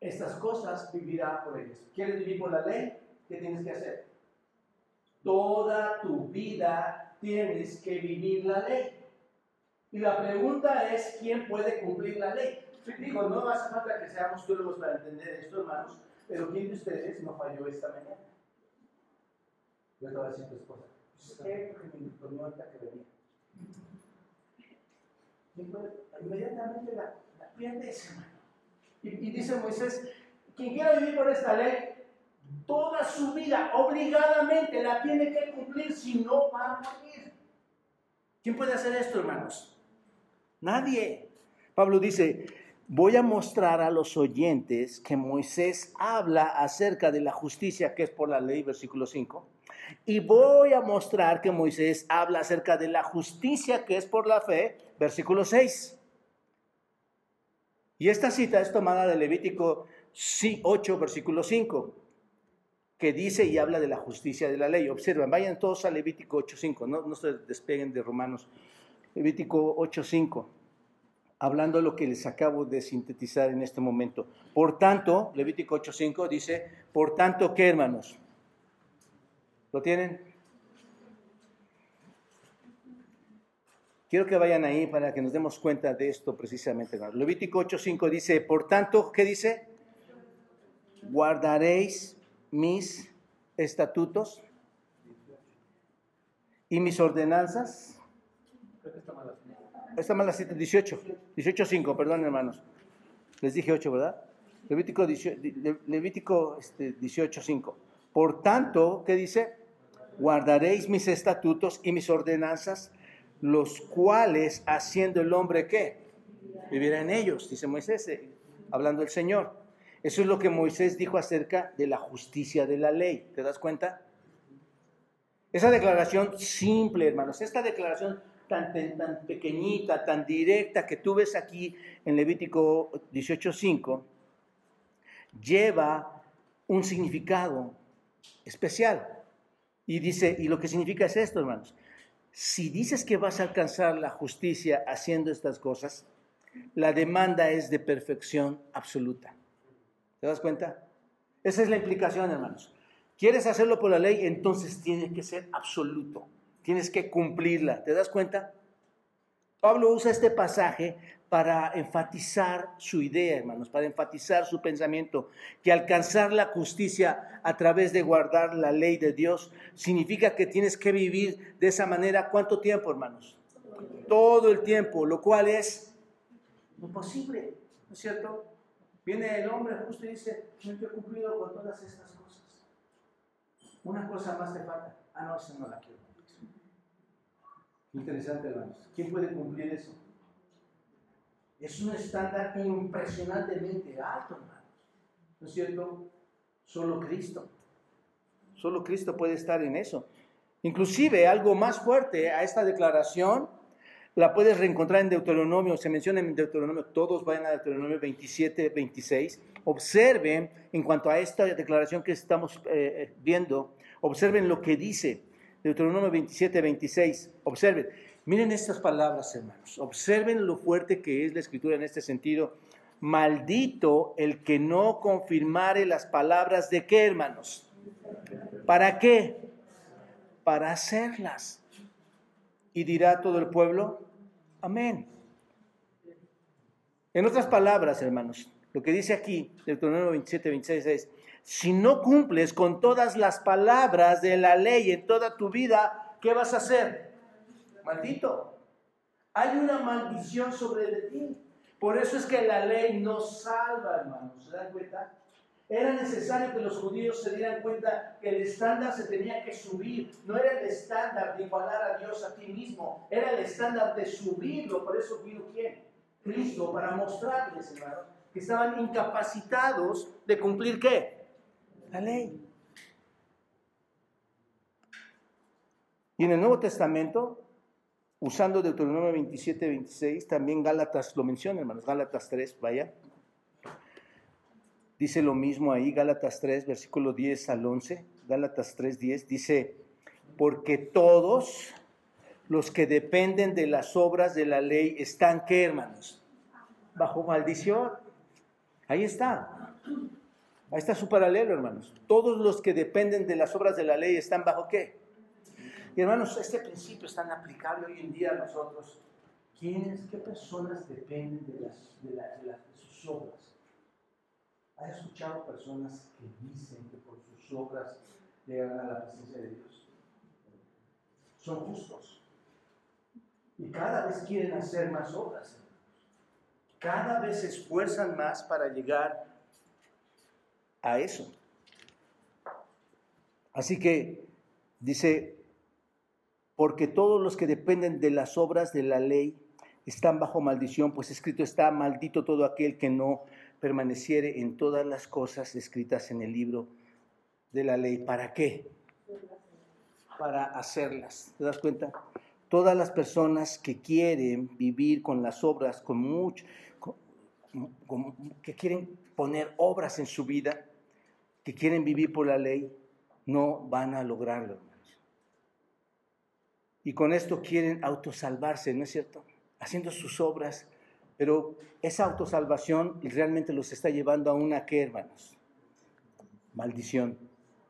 estas cosas vivirá por ellas. ¿Quieres vivir por la ley? ¿Qué tienes que hacer? Toda tu vida tienes que vivir la ley. Y la pregunta es, ¿quién puede cumplir la ley? Digo, no hace falta que seamos teólogos para entender esto, hermanos, pero ¿quién de ustedes no falló esta mañana? Yo estaba diciendo a tu esposa, Porque me tornó que venía. Inmediatamente la, la pierdes, hermano. Y, dice Moisés, quien quiera vivir por esta ley, toda su vida obligadamente la tiene que cumplir, si no va a morir. ¿Quién puede hacer esto, hermanos? Nadie. Pablo dice, voy a mostrar a los oyentes que Moisés habla acerca de la justicia que es por la ley, versículo 5. Y voy a mostrar que Moisés habla acerca de la justicia que es por la fe, versículo 6. Y esta cita es tomada de Levítico 8, versículo 5, que dice y habla de la justicia de la ley. Observen, vayan todos a Levítico 8, 5, no, no se despeguen de Romanos. Levítico 8, 5, hablando de lo que les acabo de sintetizar en este momento. Por tanto, Levítico 8, 5 dice, por tanto, ¿qué hermanos? ¿Lo tienen? Quiero que vayan ahí para que nos demos cuenta de esto precisamente. Levítico 8:5 dice, por tanto, ¿qué dice? Guardaréis mis estatutos y mis ordenanzas. Esta más la 18, 18.5, perdón hermanos. Les dije 8, ¿verdad? Levítico, 18, Levítico este, 18.5. Por tanto, ¿qué dice? Guardaréis mis estatutos y mis ordenanzas, los cuales haciendo el hombre qué? Vivirá en ellos, dice Moisés, eh, hablando el Señor. Eso es lo que Moisés dijo acerca de la justicia de la ley. ¿Te das cuenta? Esa declaración simple, hermanos, esta declaración tan, tan pequeñita, tan directa que tú ves aquí en Levítico 18.5, lleva un significado especial. Y dice, y lo que significa es esto, hermanos. Si dices que vas a alcanzar la justicia haciendo estas cosas, la demanda es de perfección absoluta. ¿Te das cuenta? Esa es la implicación, hermanos. ¿Quieres hacerlo por la ley? Entonces tiene que ser absoluto. Tienes que cumplirla. ¿Te das cuenta? Pablo usa este pasaje para enfatizar su idea, hermanos, para enfatizar su pensamiento, que alcanzar la justicia a través de guardar la ley de Dios significa que tienes que vivir de esa manera. ¿Cuánto tiempo, hermanos? Todo el tiempo, lo cual es imposible, ¿no es cierto? Viene el hombre justo y dice, no he cumplido con todas estas cosas. Una cosa más te falta. Ah, no, esa no la quiero. Interesante, hermanos. ¿Quién puede cumplir eso? Es un estándar impresionantemente alto, hermanos. ¿No es cierto? Solo Cristo. Solo Cristo puede estar en eso. Inclusive algo más fuerte a esta declaración la puedes reencontrar en Deuteronomio, se menciona en Deuteronomio, todos vayan a Deuteronomio 27, 26. Observen, en cuanto a esta declaración que estamos eh, viendo, observen lo que dice Deuteronomio 27, 26. Observen, miren estas palabras, hermanos. Observen lo fuerte que es la escritura en este sentido. Maldito el que no confirmare las palabras de qué, hermanos. ¿Para qué? Para hacerlas. Y dirá todo el pueblo, amén. En otras palabras, hermanos, lo que dice aquí, Deuteronomio 27, 26 es, si no cumples con todas las palabras de la ley en toda tu vida, ¿qué vas a hacer? Maldito. Hay una maldición sobre ti. Por eso es que la ley no salva, hermanos. ¿Se dan cuenta? Era necesario que los judíos se dieran cuenta que el estándar se tenía que subir. No era el estándar de igualar a Dios a ti mismo, era el estándar de subirlo. Por eso vino quién? Cristo, para mostrarles, hermanos, que estaban incapacitados de cumplir qué? La ley. Y en el Nuevo Testamento, usando Deuteronomio 27, 26, también Gálatas lo menciona, hermanos, Gálatas 3, vaya. Dice lo mismo ahí, Gálatas 3, versículo 10 al 11. Gálatas 3, 10 dice, porque todos los que dependen de las obras de la ley están, ¿qué hermanos? Bajo maldición. Ahí está. Ahí está su paralelo, hermanos. Todos los que dependen de las obras de la ley están bajo qué? Y hermanos, este principio es tan aplicable hoy en día a nosotros. ¿Quiénes, qué personas dependen de, las, de, sus obras? ¿Has escuchado personas que dicen que por sus obras llegan a la presencia de Dios? Son justos. Y cada vez quieren hacer más obras. Cada vez se esfuerzan más para llegar a eso. Así que dice, porque todos los que dependen de las obras de la ley están bajo maldición, pues escrito está, maldito todo aquel que no permaneciere en todas las cosas escritas en el libro de la ley. ¿Para qué? Para hacerlas. ¿Te das cuenta? Todas las personas que quieren vivir con las obras, con mucho, que quieren poner obras en su vida, que quieren vivir por la ley, no van a lograrlo, Y con esto quieren autosalvarse, ¿no es cierto? Haciendo sus obras pero esa autosalvación realmente los está llevando a una qué, hermanos? Maldición.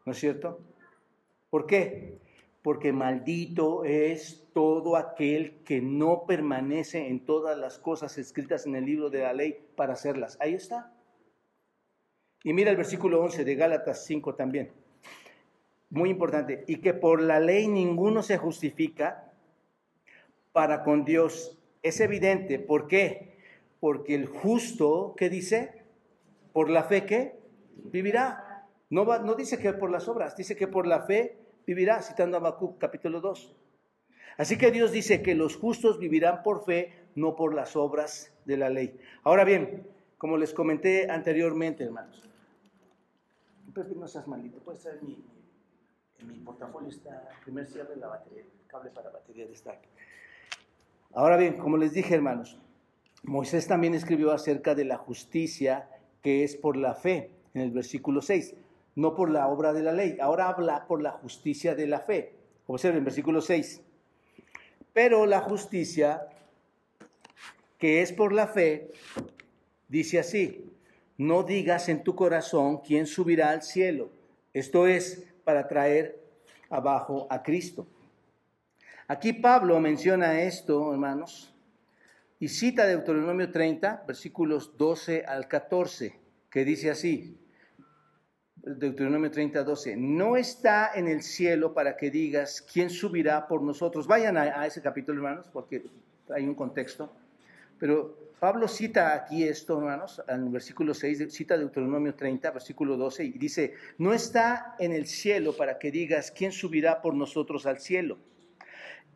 ¿No es cierto? ¿Por qué? Porque maldito es todo aquel que no permanece en todas las cosas escritas en el libro de la ley para hacerlas. Ahí está. Y mira el versículo 11 de Gálatas 5 también. Muy importante. Y que por la ley ninguno se justifica para con Dios es evidente. ¿Por qué? Porque el justo, ¿qué dice? Por la fe que vivirá. No, va, no dice que por las obras, dice que por la fe vivirá, citando a Habacuc capítulo 2. Así que Dios dice que los justos vivirán por fe, no por las obras de la ley. Ahora bien, como les comenté anteriormente, hermanos, no seas malito, puedes traer mi, en mi portafolio está el primer cierre de la batería, el cable para batería de esta Ahora bien, como les dije, hermanos, Moisés también escribió acerca de la justicia que es por la fe, en el versículo 6, no por la obra de la ley. Ahora habla por la justicia de la fe. Observen, el versículo 6. Pero la justicia que es por la fe, dice así, no digas en tu corazón quién subirá al cielo. Esto es para traer abajo a Cristo. Aquí Pablo menciona esto, hermanos, y cita Deuteronomio 30, versículos 12 al 14, que dice así, Deuteronomio 30, 12, no está en el cielo para que digas quién subirá por nosotros. Vayan a, ese capítulo, hermanos, porque hay un contexto. Pero Pablo cita aquí esto, hermanos, en el versículo 6, cita Deuteronomio 30, versículo 12, y dice, no está en el cielo para que digas quién subirá por nosotros al cielo.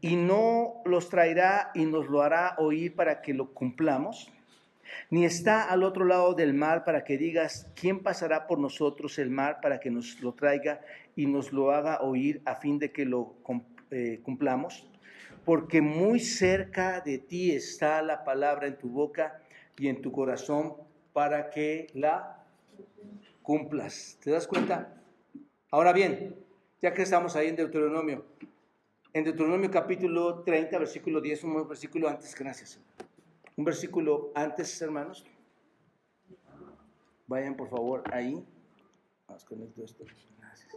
Y no los traerá y nos lo hará oír para que lo cumplamos ni está al otro lado del mar para que digas, ¿quién pasará por nosotros el mar para que nos lo traiga y nos lo haga oír a fin de que lo eh, cumplamos? Porque muy cerca de ti está la palabra en tu boca y en tu corazón para que la cumplas. ¿Te das cuenta? Ahora bien, ya que estamos ahí en Deuteronomio, en Deuteronomio capítulo 30, versículo 10, un versículo antes, gracias un versículo antes, hermanos. Vayan por favor ahí. Vamos con esto. Gracias.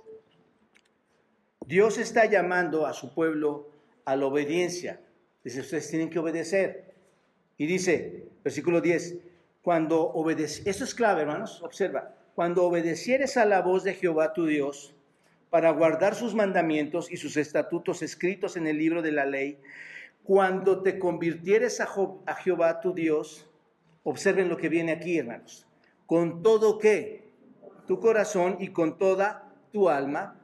Dios está llamando a su pueblo a la obediencia. Dice, ustedes tienen que obedecer. Y dice, versículo 10, cuando obedeces, esto es clave, hermanos, observa, cuando obedecieres a la voz de Jehová tu Dios, para guardar sus mandamientos y sus estatutos escritos en el libro de la ley, cuando te convirtieres a, Jehová tu Dios, observen lo que viene aquí, hermanos, con todo que tu corazón y con toda tu alma.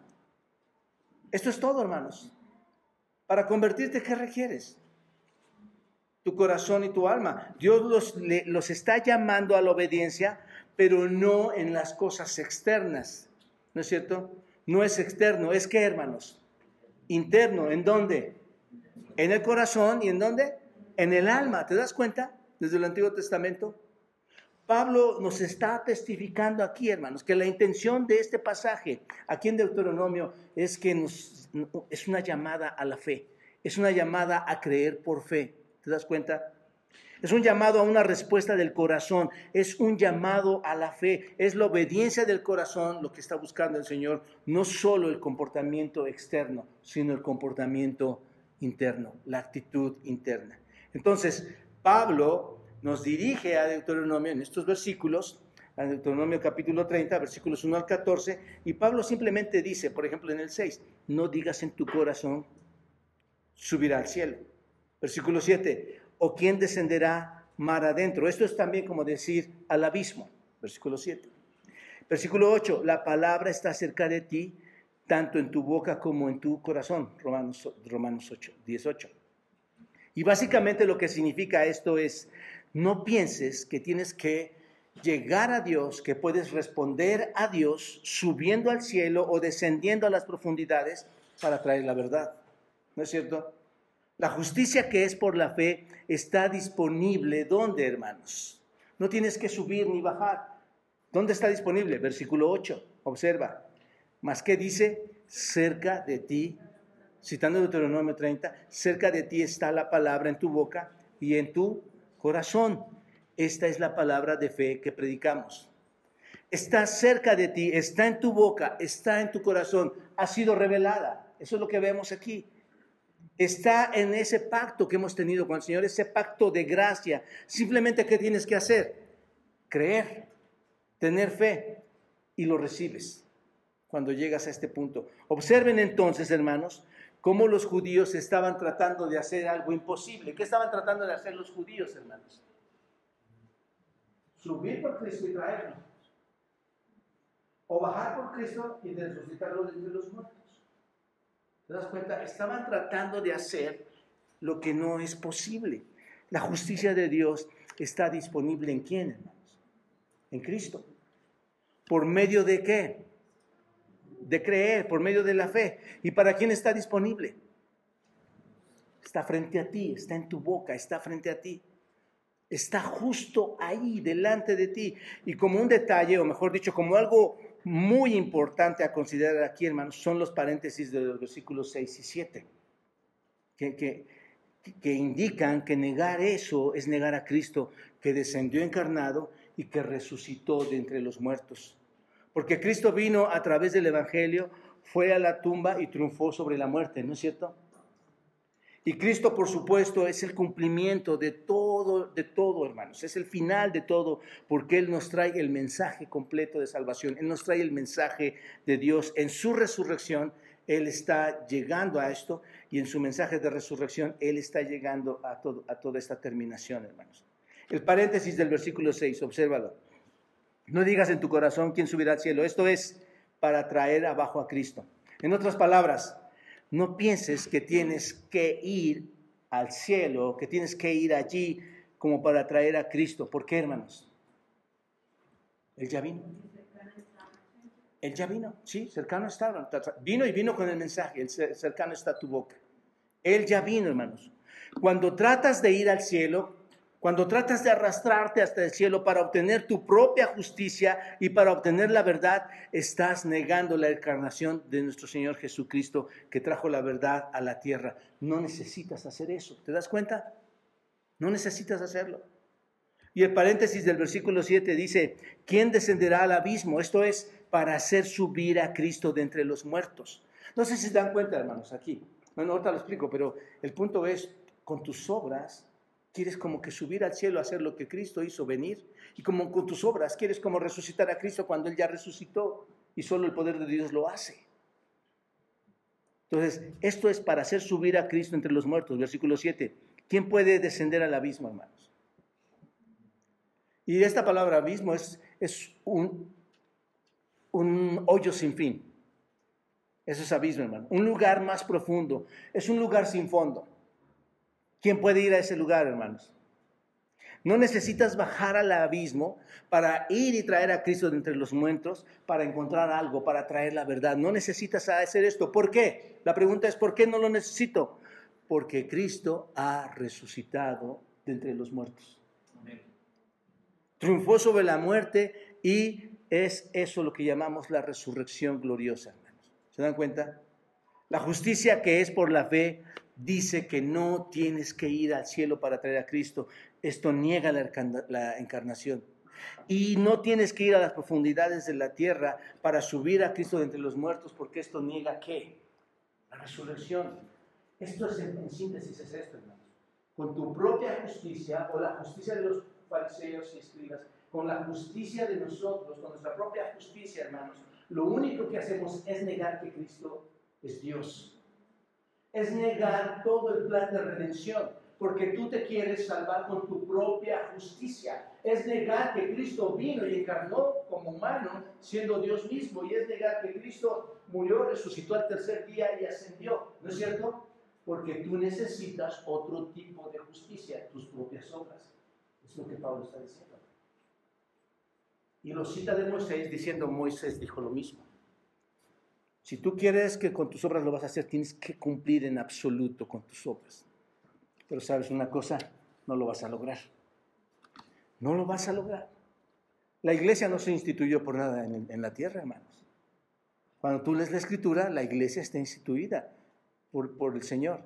Esto es todo, hermanos. Para convertirte, ¿qué requieres? Tu corazón y tu alma. Dios los, los está llamando a la obediencia, pero no en las cosas externas. ¿No es cierto? No es externo, es que, hermanos, interno. ¿En dónde? En el corazón y en dónde? En el alma. ¿Te das cuenta? Desde el Antiguo Testamento. Pablo nos está testificando aquí, hermanos, que la intención de este pasaje aquí en Deuteronomio es que es una llamada a la fe, es una llamada a creer por fe. ¿Te das cuenta? Es un llamado a una respuesta del corazón, es un llamado a la fe, es la obediencia del corazón lo que está buscando el Señor, no solo el comportamiento externo, sino el comportamiento interno, la actitud interna. Entonces, Pablo nos dirige a Deuteronomio en estos versículos, a Deuteronomio capítulo 30, versículos 1 al 14, y Pablo simplemente dice, por ejemplo en el 6, no digas en tu corazón, subirá al cielo. Versículo 7, o quién descenderá mar adentro. Esto es también como decir al abismo. Versículo 7. Versículo 8, la palabra está cerca de ti, tanto en tu boca como en tu corazón. Romanos, Romanos 8, 18. Y básicamente lo que significa esto es, no pienses que tienes que llegar a Dios, que puedes responder a Dios subiendo al cielo o descendiendo a las profundidades para traer la verdad. ¿No es cierto? La justicia que es por la fe está disponible. ¿Dónde, hermanos? No tienes que subir ni bajar. ¿Dónde está disponible? Versículo 8. Observa. Más que dice, cerca de ti, citando Deuteronomio 30, cerca de ti está la palabra en tu boca y en tu corazón. Esta es la palabra de fe que predicamos. Está cerca de ti, está en tu boca, está en tu corazón, ha sido revelada. Eso es lo que vemos aquí. Está en ese pacto que hemos tenido con el Señor, ese pacto de gracia. Simplemente, ¿qué tienes que hacer? Creer, tener fe y lo recibes cuando llegas a este punto. Observen entonces, hermanos, cómo los judíos estaban tratando de hacer algo imposible. ¿Qué estaban tratando de hacer los judíos, hermanos? Subir por Cristo y traerlo. O bajar por Cristo y resucitarlo de los muertos. ¿Te das cuenta? Estaban tratando de hacer lo que no es posible. La justicia de Dios está disponible en quién, hermanos? En Cristo. ¿Por medio de qué? De creer, por medio de la fe. ¿Y para quién está disponible? Está frente a ti, está en tu boca, está frente a ti. Está justo ahí, delante de ti. Y como un detalle, o mejor dicho, como algo muy importante a considerar aquí, hermanos, son los paréntesis de los versículos 6 y 7, que, que, que indican que negar eso es negar a Cristo, que descendió encarnado y que resucitó de entre los muertos. Porque Cristo vino a través del Evangelio, fue a la tumba y triunfó sobre la muerte, ¿no es cierto? Y Cristo, por supuesto, es el cumplimiento de todo, de todo, hermanos. Es el final de todo, porque Él nos trae el mensaje completo de salvación. Él nos trae el mensaje de Dios. En su resurrección, Él está llegando a esto y en su mensaje de resurrección, Él está llegando a, todo, a toda esta terminación, hermanos. El paréntesis del versículo 6, obsérvalo. No digas en tu corazón quién subirá al cielo. Esto es para traer abajo a Cristo. En otras palabras, no pienses que tienes que ir al cielo, que tienes que ir allí como para traer a Cristo. ¿Por qué, hermanos? Él ya vino. Él ya vino, sí, cercano estaba. Vino y vino con el mensaje, el cercano está tu boca. Él ya vino, hermanos. Cuando tratas de ir al cielo, cuando tratas de arrastrarte hasta el cielo para obtener tu propia justicia y para obtener la verdad, estás negando la encarnación de nuestro Señor Jesucristo que trajo la verdad a la tierra. No necesitas hacer eso. ¿Te das cuenta? No necesitas hacerlo. Y el paréntesis del versículo 7 dice, ¿quién descenderá al abismo? Esto es para hacer subir a Cristo de entre los muertos. No sé si se dan cuenta, hermanos, aquí. Bueno, ahorita lo explico, pero el punto es, con tus obras quieres como que subir al cielo a hacer lo que Cristo hizo venir. Y como con tus obras quieres como resucitar a Cristo cuando Él ya resucitó y solo el poder de Dios lo hace. Entonces, esto es para hacer subir a Cristo entre los muertos. Versículo 7. ¿Quién puede descender al abismo, hermanos? Y esta palabra abismo es, es un, un hoyo sin fin. Eso es abismo, hermano. Un lugar más profundo. Es un lugar sin fondo. ¿Quién puede ir a ese lugar, hermanos? No necesitas bajar al abismo para ir y traer a Cristo de entre los muertos, para encontrar algo, para traer la verdad. No necesitas hacer esto. ¿Por qué? La pregunta es, ¿por qué no lo necesito? Porque Cristo ha resucitado de entre los muertos. Triunfó sobre la muerte y es eso lo que llamamos la resurrección gloriosa, hermanos. ¿Se dan cuenta? La justicia que es por la fe dice que no tienes que ir al cielo para traer a Cristo. Esto niega la, encarnación. Y no tienes que ir a las profundidades de la tierra para subir a Cristo de entre los muertos, porque esto niega qué? La resurrección. Esto es en, síntesis es esto, hermanos. Con tu propia justicia o la justicia de los fariseos y escribas, con la justicia de nosotros, con nuestra propia justicia, hermanos, lo único que hacemos es negar que Cristo es Dios es negar todo el plan de redención, porque tú te quieres salvar con tu propia justicia. Es negar que Cristo vino y encarnó como humano, siendo Dios mismo, y es negar que Cristo murió, resucitó al tercer día y ascendió. ¿No es cierto? Porque tú necesitas otro tipo de justicia, tus propias obras. Es lo que Pablo está diciendo. Y lo cita de Moisés diciendo, Moisés dijo lo mismo. Si tú quieres que con tus obras lo vas a hacer, tienes que cumplir en absoluto con tus obras. Pero sabes una cosa, no lo vas a lograr. No lo vas a lograr. La iglesia no se instituyó por nada en, la tierra, hermanos. Cuando tú lees la escritura, la iglesia está instituida por, por el Señor.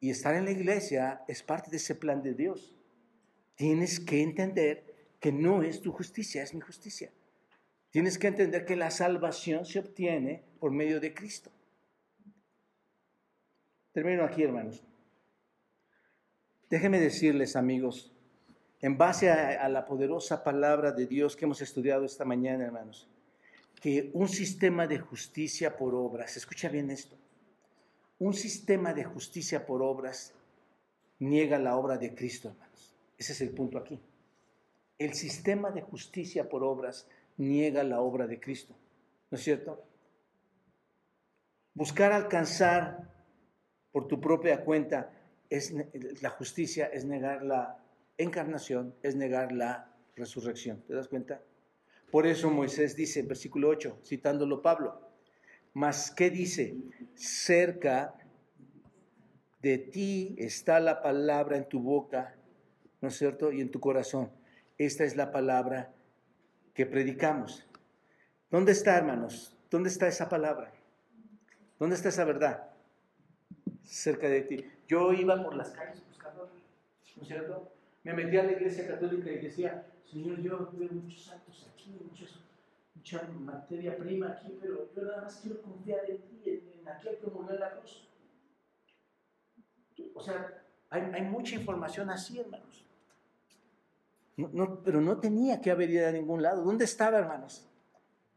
Y estar en la iglesia es parte de ese plan de Dios. Tienes que entender que no es tu justicia, es mi justicia. Tienes que entender que la salvación se obtiene por medio de Cristo. Termino aquí, hermanos. Déjenme decirles, amigos, en base a, a, la poderosa palabra de Dios que hemos estudiado esta mañana, hermanos, que un sistema de justicia por obras, escucha bien esto, Un sistema de justicia por obras niega la obra de Cristo, hermanos. Ese es el punto aquí. El sistema de justicia por obras niega la obra de Cristo. ¿No es cierto? Buscar alcanzar por tu propia cuenta es la justicia es negar la encarnación, es negar la resurrección. ¿Te das cuenta? Por eso Moisés dice versículo 8, citándolo Pablo, mas ¿qué dice? Cerca de ti está la palabra en tu boca, ¿no es cierto? Y en tu corazón. Esta es la palabra que predicamos. ¿Dónde está, hermanos? ¿Dónde está esa palabra? ¿Dónde está esa verdad? Cerca de ti. Yo iba por las calles buscando, ¿no es cierto? Me metí a la iglesia católica y decía, Señor, yo veo muchos santos aquí, mucha materia prima aquí, pero yo nada más quiero confiar en ti, en, aquel que murió en la cruz. O sea, hay mucha información así, hermanos. Pero no tenía que haber ido a ningún lado. ¿Dónde estaba, hermanos?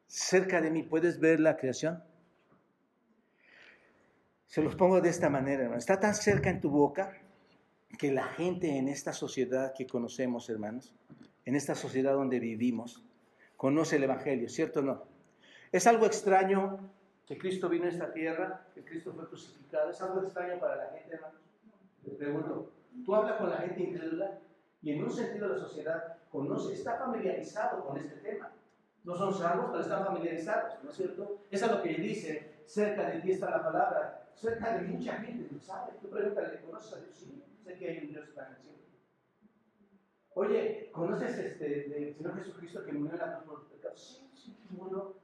Cerca de mí. ¿Puedes ver la creación? Se los pongo de esta manera, hermanos. Está tan cerca en tu boca que la gente en esta sociedad que conocemos, hermanos, en esta sociedad donde vivimos, conoce el Evangelio, ¿cierto o no? Es algo extraño que Cristo vino a esta tierra, que Cristo fue crucificado. ¿Es algo extraño para la gente, hermanos? Les pregunto, ¿tú hablas con la gente incrédula? Y en un sentido la sociedad conoce, está familiarizado con este tema. No son salvos, pero están familiarizados, ¿no es cierto? Eso es lo que dice, cerca de ti está la palabra, cerca de mucha gente, ¿no sabe? Tú pregúntale, ¿conoces a Dios? Sí, sé que hay un Dios tan cielo. Oye, ¿conoces este, del Señor Jesucristo que murió en la cruz por los pecados? Sí, sí, que murió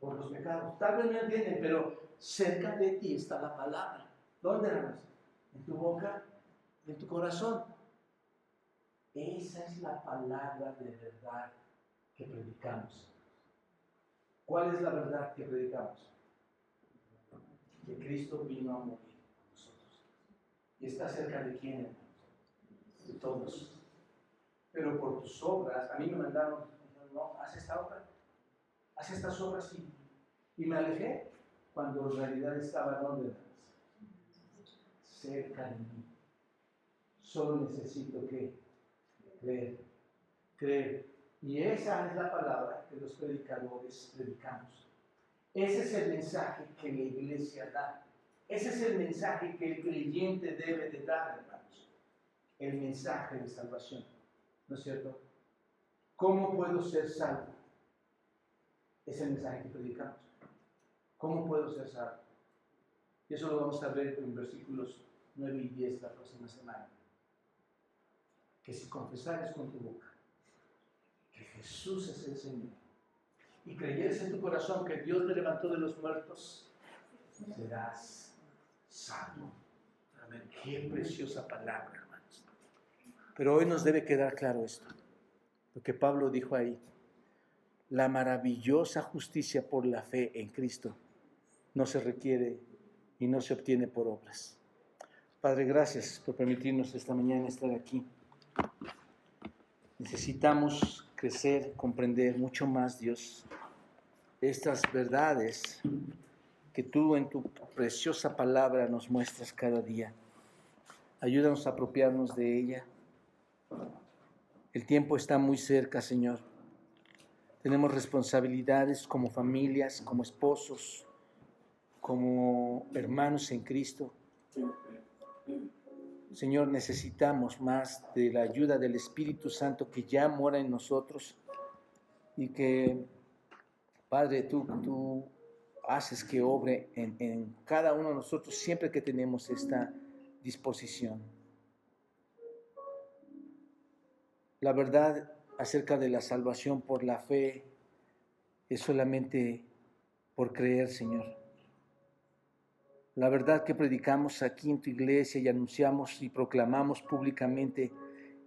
por los pecados. Tal vez no entienden, pero cerca de ti está la palabra. ¿Dónde, hermanos? En tu boca, en tu corazón. Esa es la palabra de verdad que predicamos. ¿Cuál es la verdad que predicamos? Que Cristo vino a morir por nosotros. ¿Y está cerca de quién? De todos. Pero por tus obras, a mí me mandaron, no, haz esta obra, haz estas obras y, y me alejé cuando en realidad estaba donde cerca de mí. Solo necesito que creer, creer. Y esa es la palabra que los predicadores predicamos. Ese es el mensaje que la iglesia da. Ese es el mensaje que el creyente debe de dar, hermanos. El mensaje de salvación. ¿No es cierto? ¿Cómo puedo ser salvo? Es el mensaje que predicamos. ¿Cómo puedo ser salvo? Y eso lo vamos a ver en versículos 9 y 10 la próxima semana que si confesares con tu boca que Jesús es el Señor y creyeres en tu corazón que Dios le levantó de los muertos, serás salvo. Amén. Qué preciosa palabra, hermanos. Pero hoy nos debe quedar claro esto, lo que Pablo dijo ahí. La maravillosa justicia por la fe en Cristo no se requiere y no se obtiene por obras. Padre, gracias por permitirnos esta mañana estar aquí. Necesitamos crecer, comprender mucho más, Dios, estas verdades que tú en tu preciosa palabra nos muestras cada día. Ayúdanos a apropiarnos de ella. El tiempo está muy cerca, Señor. Tenemos responsabilidades como familias, como esposos, como hermanos en Cristo. Señor, necesitamos más de la ayuda del Espíritu Santo que ya mora en nosotros y que, Padre, tú, tú haces que obre en, en cada uno de nosotros siempre que tenemos esta disposición. La verdad acerca de la salvación por la fe es solamente por creer, Señor. La verdad que predicamos aquí en tu iglesia y anunciamos y proclamamos públicamente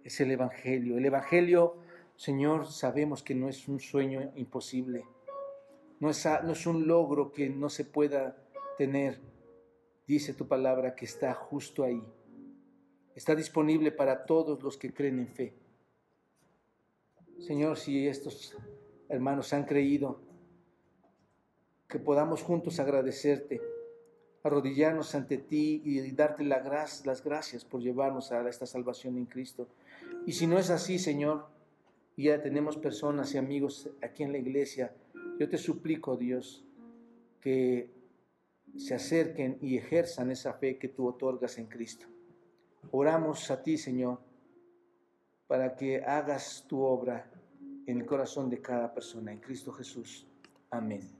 es el Evangelio. El Evangelio, Señor, sabemos que no es un sueño imposible, no es, no es un logro que no se pueda tener. Dice tu palabra que está justo ahí. Está disponible para todos los que creen en fe. Señor, si estos hermanos han creído, que podamos juntos agradecerte arrodillarnos ante ti y darte las gracias por llevarnos a esta salvación en Cristo. Y si no es así, Señor, ya tenemos personas y amigos aquí en la iglesia, yo te suplico, Dios, que se acerquen y ejerzan esa fe que tú otorgas en Cristo. Oramos a ti, Señor, para que hagas tu obra en el corazón de cada persona, en Cristo Jesús. Amén.